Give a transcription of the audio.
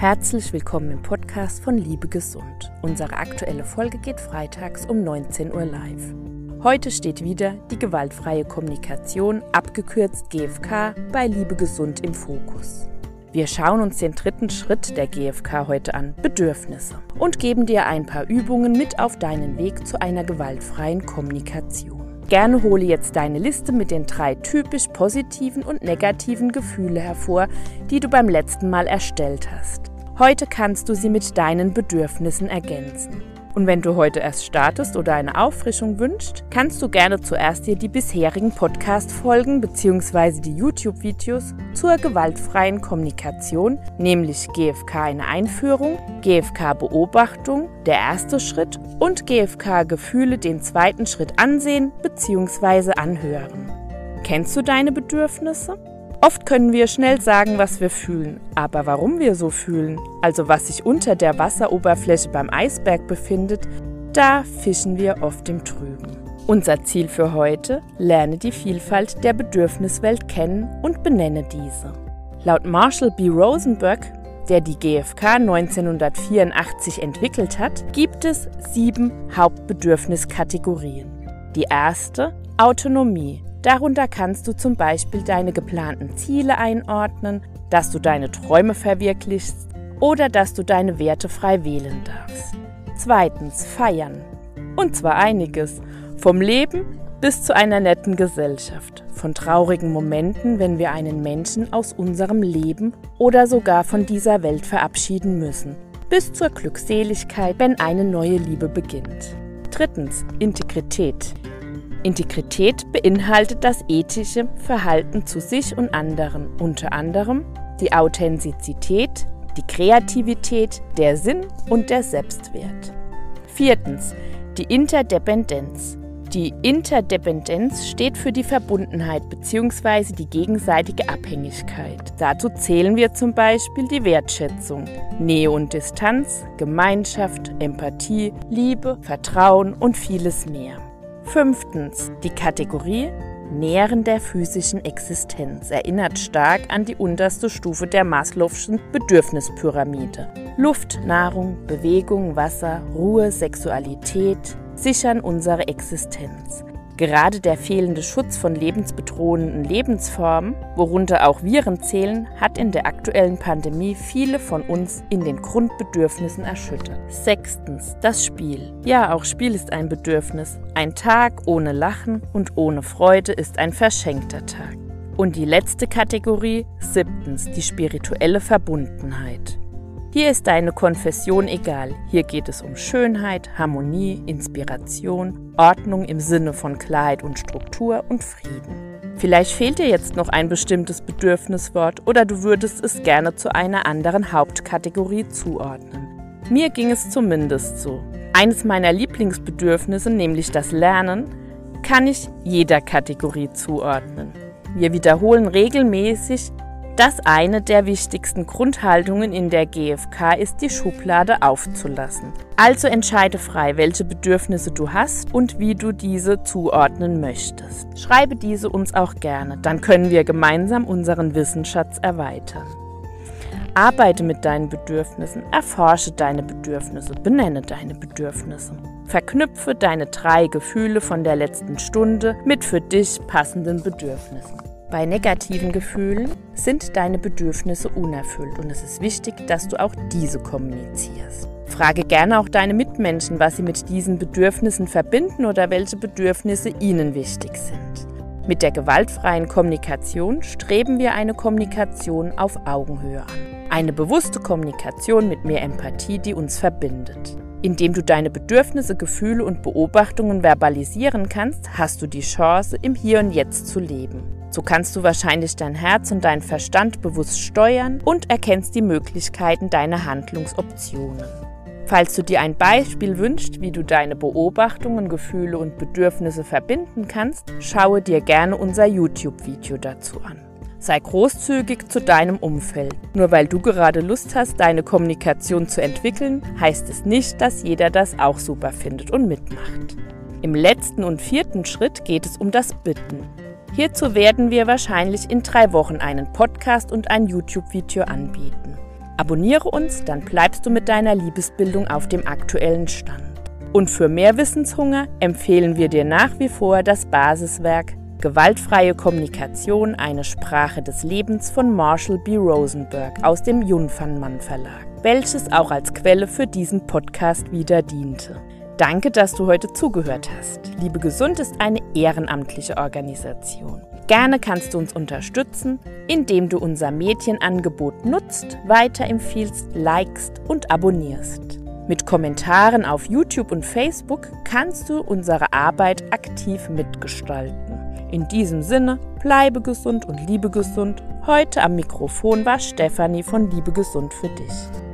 Herzlich willkommen im Podcast von Liebe Gesund. Unsere aktuelle Folge geht freitags um 19 Uhr live. Heute steht wieder die gewaltfreie Kommunikation, abgekürzt GFK, bei Liebe Gesund im Fokus. Wir schauen uns den dritten Schritt der GFK heute an, Bedürfnisse, und geben dir ein paar Übungen mit auf deinen Weg zu einer gewaltfreien Kommunikation. Gerne hole jetzt deine Liste mit den drei typisch positiven und negativen Gefühle hervor, die du beim letzten Mal erstellt hast. Heute kannst du sie mit deinen Bedürfnissen ergänzen. Und wenn du heute erst startest oder eine Auffrischung wünschst, kannst du gerne zuerst dir die bisherigen Podcast-Folgen bzw. die YouTube-Videos zur gewaltfreien Kommunikation, nämlich GFK eine Einführung, GFK Beobachtung, der erste Schritt und GFK Gefühle den zweiten Schritt ansehen bzw. anhören. Kennst du deine Bedürfnisse? Oft können wir schnell sagen, was wir fühlen, aber warum wir so fühlen, also was sich unter der Wasseroberfläche beim Eisberg befindet, da fischen wir oft im Trüben. Unser Ziel für heute, lerne die Vielfalt der Bedürfniswelt kennen und benenne diese. Laut Marshall B. Rosenberg, der die GfK 1984 entwickelt hat, gibt es sieben Hauptbedürfniskategorien. Die erste, Autonomie, Darunter kannst du zum Beispiel deine geplanten Ziele einordnen, dass du deine Träume verwirklichst oder dass du deine Werte frei wählen darfst. Zweitens, feiern. Und zwar einiges. Vom Leben bis zu einer netten Gesellschaft. Von traurigen Momenten, wenn wir einen Menschen aus unserem Leben oder sogar von dieser Welt verabschieden müssen. Bis zur Glückseligkeit, wenn eine neue Liebe beginnt. Drittens, Integrität. Integrität beinhaltet das ethische Verhalten zu sich und anderen, unter anderem die Authentizität, die Kreativität, der Sinn und der Selbstwert. Viertens, die Interdependenz. Die Interdependenz steht für die Verbundenheit bzw. die gegenseitige Abhängigkeit. Dazu zählen wir zum Beispiel die Wertschätzung, Nähe und Distanz, Gemeinschaft, Empathie, Liebe, Vertrauen und vieles mehr. Fünftens. Die Kategorie Nähren der physischen Existenz erinnert stark an die unterste Stufe der Maslow'schen Bedürfnispyramide. Luft, Nahrung, Bewegung, Wasser, Ruhe, Sexualität sichern unsere Existenz. Gerade der fehlende Schutz von lebensbedrohenden Lebensformen, worunter auch Viren zählen, hat in der aktuellen Pandemie viele von uns in den Grundbedürfnissen erschüttert. Sechstens, das Spiel. Ja, auch Spiel ist ein Bedürfnis. Ein Tag ohne Lachen und ohne Freude ist ein verschenkter Tag. Und die letzte Kategorie, siebtens, die spirituelle Verbundenheit. Hier ist deine Konfession egal. Hier geht es um Schönheit, Harmonie, Inspiration, Ordnung im Sinne von Klarheit und Struktur und Frieden. Vielleicht fehlt dir jetzt noch ein bestimmtes Bedürfniswort oder du würdest es gerne zu einer anderen Hauptkategorie zuordnen. Mir ging es zumindest so. Eines meiner Lieblingsbedürfnisse, nämlich das Lernen, kann ich jeder Kategorie zuordnen. Wir wiederholen regelmäßig dass eine der wichtigsten Grundhaltungen in der GfK ist, die Schublade aufzulassen. Also entscheide frei, welche Bedürfnisse du hast und wie du diese zuordnen möchtest. Schreibe diese uns auch gerne, dann können wir gemeinsam unseren Wissensschatz erweitern. Arbeite mit deinen Bedürfnissen, erforsche deine Bedürfnisse, benenne deine Bedürfnisse. Verknüpfe deine drei Gefühle von der letzten Stunde mit für dich passenden Bedürfnissen. Bei negativen Gefühlen sind deine Bedürfnisse unerfüllt und es ist wichtig, dass du auch diese kommunizierst. Frage gerne auch deine Mitmenschen, was sie mit diesen Bedürfnissen verbinden oder welche Bedürfnisse ihnen wichtig sind. Mit der gewaltfreien Kommunikation streben wir eine Kommunikation auf Augenhöhe an. Eine bewusste Kommunikation mit mehr Empathie, die uns verbindet. Indem du deine Bedürfnisse, Gefühle und Beobachtungen verbalisieren kannst, hast du die Chance, im Hier und Jetzt zu leben. So kannst du wahrscheinlich dein Herz und deinen Verstand bewusst steuern und erkennst die Möglichkeiten deiner Handlungsoptionen. Falls du dir ein Beispiel wünschst, wie du deine Beobachtungen, Gefühle und Bedürfnisse verbinden kannst, schaue dir gerne unser YouTube-Video dazu an. Sei großzügig zu deinem Umfeld. Nur weil du gerade Lust hast, deine Kommunikation zu entwickeln, heißt es nicht, dass jeder das auch super findet und mitmacht. Im letzten und vierten Schritt geht es um das Bitten. Hierzu werden wir wahrscheinlich in drei Wochen einen Podcast und ein YouTube-Video anbieten. Abonniere uns, dann bleibst du mit deiner Liebesbildung auf dem aktuellen Stand. Und für mehr Wissenshunger empfehlen wir dir nach wie vor das Basiswerk Gewaltfreie Kommunikation, eine Sprache des Lebens von Marshall B. Rosenberg aus dem Junfanmann Verlag, welches auch als Quelle für diesen Podcast wieder diente. Danke, dass du heute zugehört hast. Liebe Gesund ist eine ehrenamtliche Organisation. Gerne kannst du uns unterstützen, indem du unser Mädchenangebot nutzt, weiterempfiehlst, likest und abonnierst. Mit Kommentaren auf YouTube und Facebook kannst du unsere Arbeit aktiv mitgestalten. In diesem Sinne, bleibe gesund und liebe gesund. Heute am Mikrofon war Stefanie von Liebe Gesund für dich.